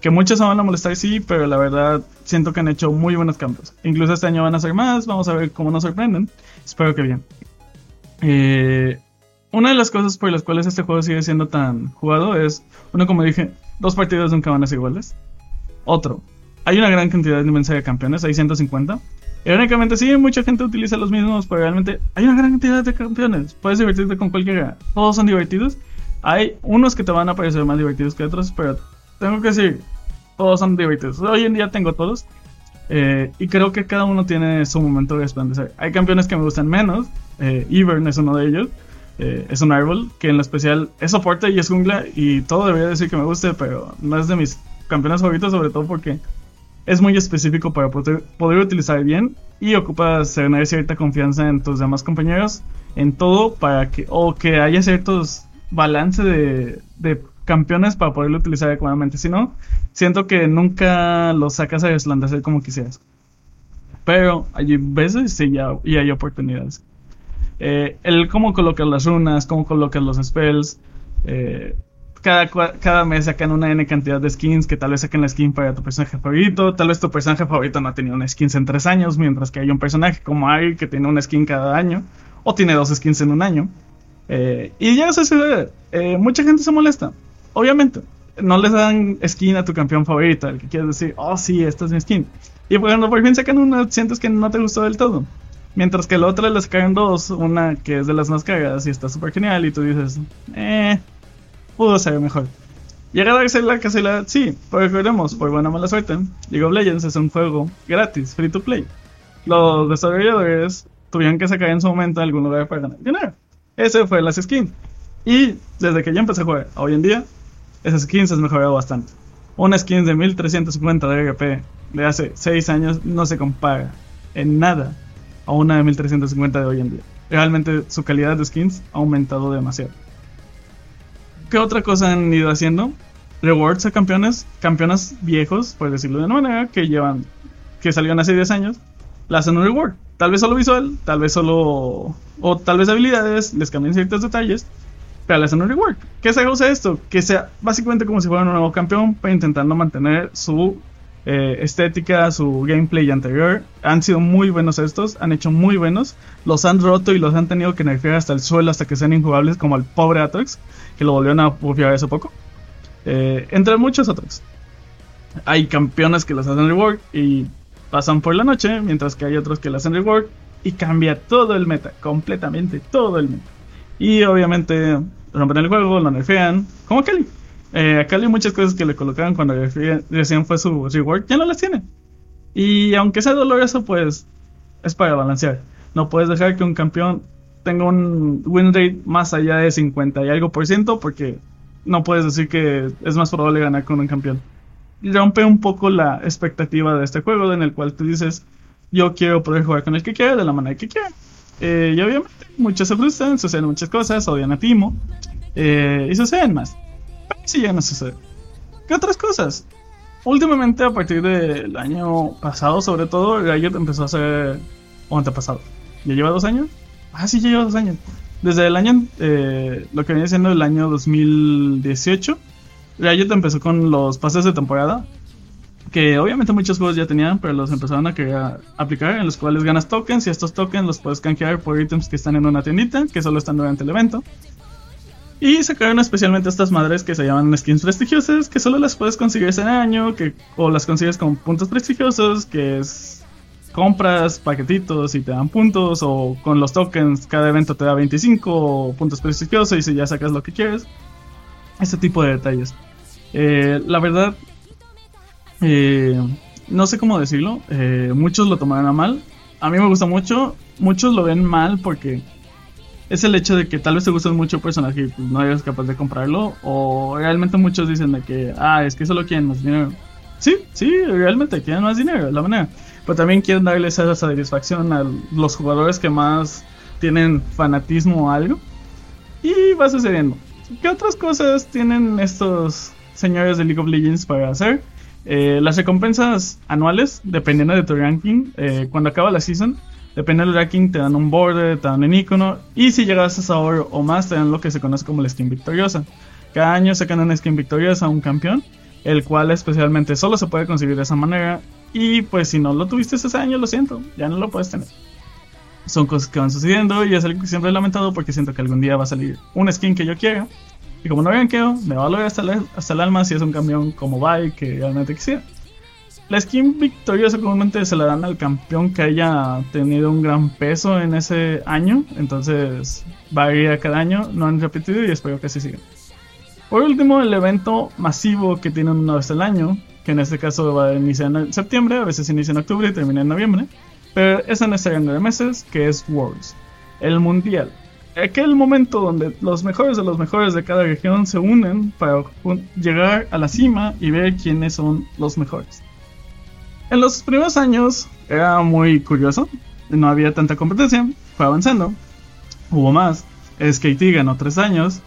Que muchos se van a molestar, sí, pero la verdad siento que han hecho muy buenos cambios. Incluso este año van a hacer más, vamos a ver cómo nos sorprenden. Espero que bien. Eh, una de las cosas por las cuales este juego sigue siendo tan jugado es, uno como dije, dos partidos nunca van a ser iguales. Otro, hay una gran cantidad inmensa de campeones, hay 150. Irónicamente sí, mucha gente utiliza los mismos, pero realmente hay una gran cantidad de campeones. Puedes divertirte con cualquiera. Todos son divertidos. Hay unos que te van a parecer más divertidos que otros, pero tengo que decir, todos son divertidos. Hoy en día tengo todos. Eh, y creo que cada uno tiene su momento de resplandecer. Hay campeones que me gustan menos. Eh, Ivern es uno de ellos. Eh, es un árbol que en lo especial es soporte y es jungla y todo debería decir que me guste, pero no es de mis campeones favoritos, sobre todo porque es muy específico para poder, utilizar bien y ocupas tener cierta confianza en tus demás compañeros en todo para que o que haya ciertos balance de, de campeones para poderlo utilizar adecuadamente. Si no, siento que nunca lo sacas a resplandecer como quisieras. Pero hay veces sí ya, y hay oportunidades. Eh, el cómo colocas las runas, cómo colocas los spells. Eh, cada, cada mes sacan una N cantidad de skins que tal vez saquen la skin para tu personaje favorito. Tal vez tu personaje favorito no ha tenido una skin en tres años, mientras que hay un personaje como Ari que tiene una skin cada año. O tiene dos skins en un año. Eh, y ya se. Eh, mucha gente se molesta. Obviamente. No les dan skin a tu campeón favorito. El que quieres decir, oh sí, esta es mi skin. Y cuando por fin sacan una, sientes que no te gustó del todo. Mientras que la otra le sacaron dos. Una que es de las más cagadas y está súper genial. Y tú dices, eh, pudo ser mejor. Llega a darse la casualidad, sí, pero recordemos, por buena mala suerte, League of Legends es un juego gratis, free to play. Los desarrolladores tuvieron que sacar en su momento algún lugar para ganar dinero. Ese fue las skins. Y desde que yo empecé a jugar hoy en día, esas skins han mejorado bastante. Una skin de 1350 de RP de hace 6 años no se compara en nada a una de 1350 de hoy en día. Realmente su calidad de skins ha aumentado demasiado. ¿Qué otra cosa han ido haciendo? Rewards a campeones, campeonas viejos, por decirlo de una manera, que llevan, que salieron hace 10 años, le hacen un reward. Tal vez solo visual, tal vez solo, o tal vez habilidades, les cambian ciertos detalles, pero hacen un reward. ¿Qué se usa esto? Que sea básicamente como si fuera un nuevo campeón, para intentando mantener su eh, estética, su gameplay anterior. Han sido muy buenos estos, han hecho muy buenos. Los han roto y los han tenido que nerfear hasta el suelo hasta que sean injugables, como el pobre Atrox, que lo volvieron a bufear hace poco. Eh, entre muchos otros. Hay campeones que los hacen rework y pasan por la noche, mientras que hay otros que los hacen rework y cambia todo el meta, completamente todo el meta. Y obviamente rompen el juego, lo nerfean, como Kelly. Eh, a Cali muchas cosas que le colocaban cuando recién fue su reward ya no las tiene. Y aunque sea doloroso, pues es para balancear. No puedes dejar que un campeón tenga un win rate más allá de 50 y algo por ciento porque no puedes decir que es más probable ganar con un campeón. Rompe un poco la expectativa de este juego en el cual tú dices, yo quiero poder jugar con el que quiera, de la manera que quiera. Eh, y obviamente muchos se frustran, suceden muchas cosas, odian a Timo eh, y suceden más. Sí, ya no sucede. ¿Qué otras cosas? Últimamente, a partir del año pasado, sobre todo, Riot empezó a hacer. O antepasado. ¿Ya lleva dos años? Ah, sí, ya lleva dos años. Desde el año. Eh, lo que viene siendo el año 2018, Riot empezó con los pases de temporada. Que obviamente muchos juegos ya tenían, pero los empezaron a querer aplicar, en los cuales ganas tokens y estos tokens los puedes canjear por ítems que están en una tiendita, que solo están durante el evento. Y sacaron especialmente estas madres que se llaman skins prestigiosas, que solo las puedes conseguir ese año, que, o las consigues con puntos prestigiosos, que es compras paquetitos y te dan puntos, o con los tokens cada evento te da 25 puntos prestigiosos y si ya sacas lo que quieres. Ese tipo de detalles. Eh, la verdad, eh, no sé cómo decirlo, eh, muchos lo tomarán a mal. A mí me gusta mucho, muchos lo ven mal porque es el hecho de que tal vez te guste mucho el personaje y pues, no eres capaz de comprarlo. O realmente muchos dicen de que, ah, es que solo quieren más dinero. Sí, sí, realmente quieren más dinero, la manera. Pero también quieren darle esa satisfacción a los jugadores que más tienen fanatismo o algo. Y va sucediendo. ¿Qué otras cosas tienen estos señores de League of Legends para hacer? Eh, las recompensas anuales, dependiendo de tu ranking, eh, cuando acaba la season, Depende del ranking, te dan un border, te dan un icono. Y si llegas a oro o más, te dan lo que se conoce como la skin victoriosa. Cada año sacan una skin victoriosa a un campeón, el cual especialmente solo se puede conseguir de esa manera. Y pues si no lo tuviste ese año, lo siento, ya no lo puedes tener. Son cosas que van sucediendo y es algo que siempre he lamentado porque siento que algún día va a salir una skin que yo quiera. Y como no quedado, me va a lograr hasta, hasta el alma si es un campeón como Vi que realmente quisiera. La skin victoriosa comúnmente se la dan al campeón que haya tenido un gran peso en ese año. Entonces varía cada año, no han repetido y espero que así siga. Por último, el evento masivo que tienen una vez al año, que en este caso va a iniciar en septiembre, a veces inicia en octubre y termina en noviembre. Pero es en este rango de meses, que es Worlds, el mundial. Aquel momento donde los mejores de los mejores de cada región se unen para llegar a la cima y ver quiénes son los mejores. En los primeros años era muy curioso, no había tanta competencia, fue avanzando, hubo más, SKT ganó tres años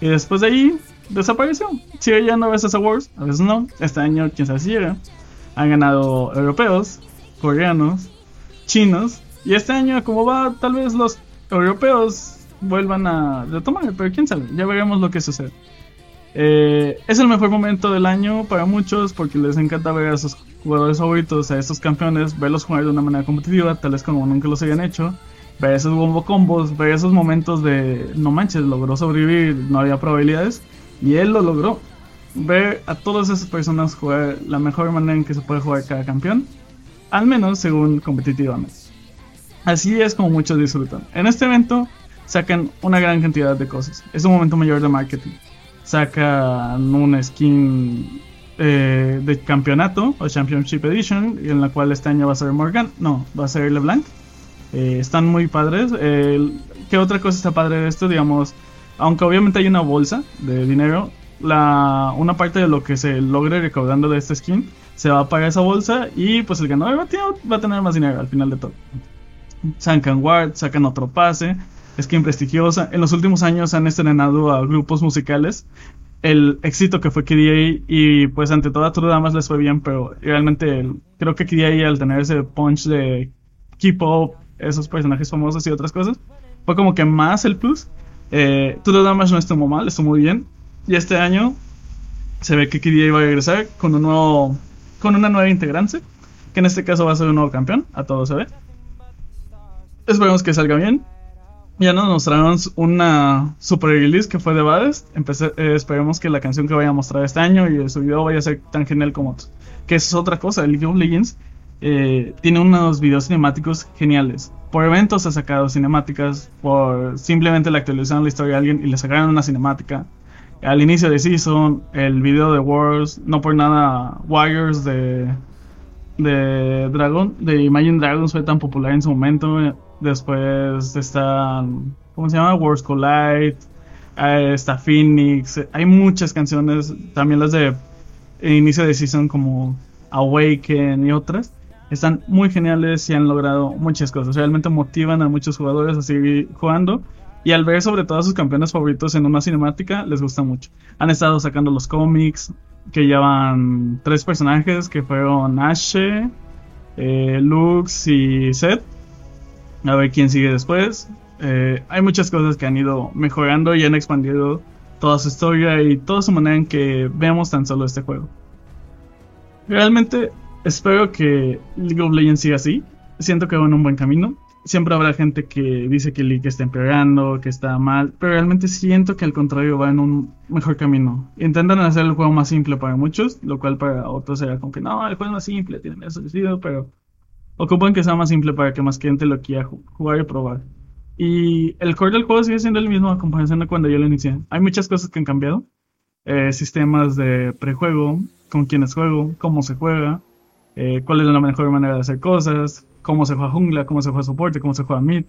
y después de ahí desapareció. Sigue llegando a veces Awards, a veces no. Este año, quién sabe si llega. Han ganado europeos, coreanos, chinos. Y este año, como va, tal vez los europeos vuelvan a retomar, pero quién sabe, ya veremos lo que sucede. Eh, es el mejor momento del año para muchos porque les encanta ver a sus jugadores favoritos, a estos campeones, verlos jugar de una manera competitiva, tal vez como nunca los hayan hecho, ver esos bombo combos, ver esos momentos de no manches, logró sobrevivir, no había probabilidades y él lo logró. Ver a todas esas personas jugar la mejor manera en que se puede jugar cada campeón, al menos según competitivamente. Así es como muchos disfrutan. En este evento sacan una gran cantidad de cosas. Es un momento mayor de marketing. Sacan una skin eh, de campeonato o Championship Edition, en la cual este año va a ser Morgan, no, va a ser LeBlanc. Eh, están muy padres. ¿Qué otra cosa está padre de esto? Digamos, aunque obviamente hay una bolsa de dinero, la, una parte de lo que se logre recaudando de esta skin se va a pagar esa bolsa y pues el ganador va a, va a tener más dinero al final de todo. Sacan Ward, sacan otro pase, skin prestigiosa. En los últimos años han estrenado a grupos musicales. El éxito que fue KDA y pues ante toda True Damas les fue bien, pero realmente creo que KDA al tener ese punch de K-pop, esos personajes famosos y otras cosas, fue como que más el plus. Eh, True Damas no estuvo mal, estuvo muy bien. Y este año se ve que KDA iba a regresar con un nuevo, con una nueva integrante, que en este caso va a ser un nuevo campeón, a todo se ve. Esperemos que salga bien. Ya nos mostraron una super release que fue de Bades. Eh, esperemos que la canción que vaya a mostrar este año y su video vaya a ser tan genial como otros. Que es otra cosa, el League of Legends eh, tiene unos videos cinemáticos geniales. Por eventos ha sacado cinemáticas, por simplemente le actualizaron la historia de alguien y le sacaron una cinemática. Al inicio de Season, el video de Wars, no por nada Wires de, de Dragon, de Imagine Dragons fue tan popular en su momento Después está, ¿cómo se llama? Wars Collide. Está Phoenix. Hay muchas canciones, también las de inicio de season como Awaken y otras. Están muy geniales y han logrado muchas cosas. Realmente motivan a muchos jugadores a seguir jugando. Y al ver sobre todo a sus campeones favoritos en una cinemática, les gusta mucho. Han estado sacando los cómics, que llevan tres personajes, que fueron Ashe, eh, Lux y Seth a ver quién sigue después. Eh, hay muchas cosas que han ido mejorando y han expandido toda su historia y toda su manera en que vemos tan solo este juego. Realmente espero que League of Legends siga así. Siento que va en un buen camino. Siempre habrá gente que dice que League está empeorando, que está mal, pero realmente siento que al contrario va en un mejor camino. Intentan hacer el juego más simple para muchos, lo cual para otros será como que no, el juego es más simple, tiene eso sentido, pero ocupan que sea más simple para que más gente lo quiera jugar y probar. Y el core del juego sigue siendo el mismo a comparación de cuando yo lo inicié. Hay muchas cosas que han cambiado. Eh, sistemas de prejuego, con quiénes juego, cómo se juega, eh, cuál es la mejor manera de hacer cosas, cómo se juega jungla, cómo se juega soporte, cómo se juega mid,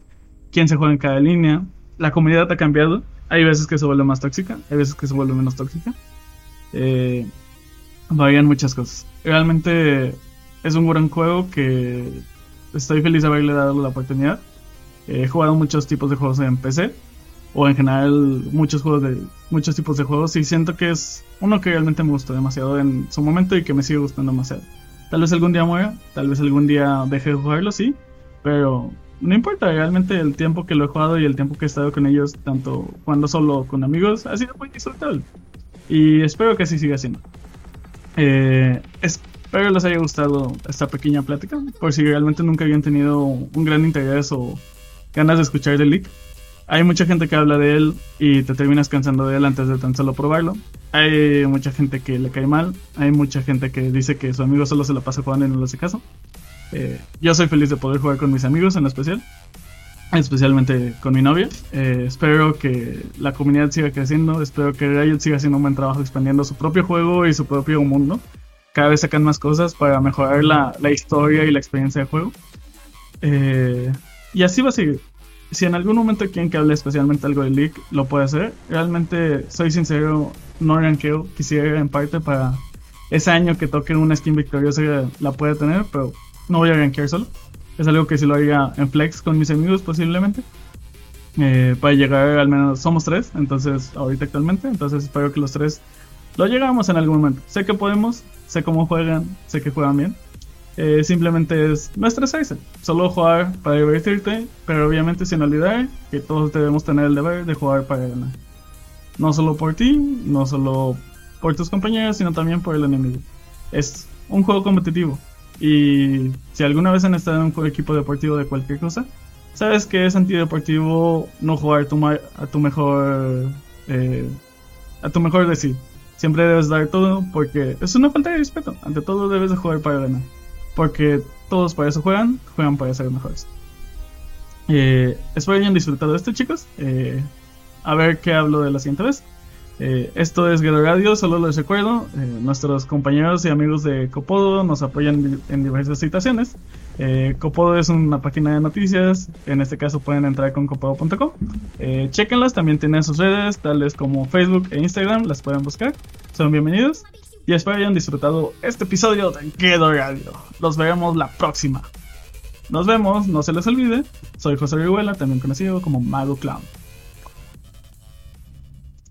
quién se juega en cada línea. La comunidad ha cambiado. Hay veces que se vuelve más tóxica, hay veces que se vuelve menos tóxica. Eh, varían muchas cosas. Realmente es un gran juego que estoy feliz de haberle dado la oportunidad. He jugado muchos tipos de juegos en PC o en general muchos juegos de muchos tipos de juegos y siento que es uno que realmente me gustó demasiado en su momento y que me sigue gustando demasiado. Tal vez algún día muera, tal vez algún día deje de jugarlo, sí, pero no importa, realmente el tiempo que lo he jugado y el tiempo que he estado con ellos, tanto jugando solo con amigos, ha sido muy disfrutable. Y espero que así siga siendo. Eh, es, Espero les haya gustado esta pequeña plática, por si realmente nunca habían tenido un gran interés o ganas de escuchar de League. Hay mucha gente que habla de él y te terminas cansando de él antes de tan solo probarlo. Hay mucha gente que le cae mal, hay mucha gente que dice que su amigo solo se la pasa jugando y no le hace caso. Eh, yo soy feliz de poder jugar con mis amigos en especial, especialmente con mi novia. Eh, espero que la comunidad siga creciendo, espero que Riot siga haciendo un buen trabajo expandiendo su propio juego y su propio mundo cada vez sacan más cosas para mejorar la, historia y la experiencia de juego. Eh, y así va a seguir. Si en algún momento quieren que hable especialmente algo de League, lo puede hacer. Realmente, soy sincero, no ranqueo. Quisiera en parte para ese año que toque una skin victoriosa la puede tener, pero no voy a rankear solo. Es algo que si lo haría en flex con mis amigos posiblemente. Eh, para llegar al menos, somos tres, entonces ahorita actualmente, entonces espero que los tres lo llegamos en algún momento. Sé que podemos, sé cómo juegan, sé que juegan bien. Eh, simplemente es no estresarse, solo jugar para divertirte, pero obviamente sin olvidar que todos debemos tener el deber de jugar para ganar. No solo por ti, no solo por tus compañeros, sino también por el enemigo. Es un juego competitivo y si alguna vez han estado en un equipo deportivo de cualquier cosa, sabes que es antideportivo no jugar a tu mejor eh, a tu mejor decir. Siempre debes dar todo porque es una falta de respeto. Ante todo debes de jugar para ganar. Porque todos para eso juegan, juegan para ser mejores. Eh, espero hayan disfrutado de esto, chicos. Eh, a ver qué hablo de la siguiente vez. Eh, esto es Guedo Radio, solo les recuerdo, eh, nuestros compañeros y amigos de Copodo nos apoyan en diversas situaciones. Eh, Copodo es una página de noticias, en este caso pueden entrar con copodo.com. Eh, chequenlas, también tienen sus redes, tales como Facebook e Instagram, las pueden buscar. Son bienvenidos y espero hayan disfrutado este episodio de Guedo Radio. Los veremos la próxima. Nos vemos, no se les olvide. Soy José Riguela, también conocido como Mago Clown.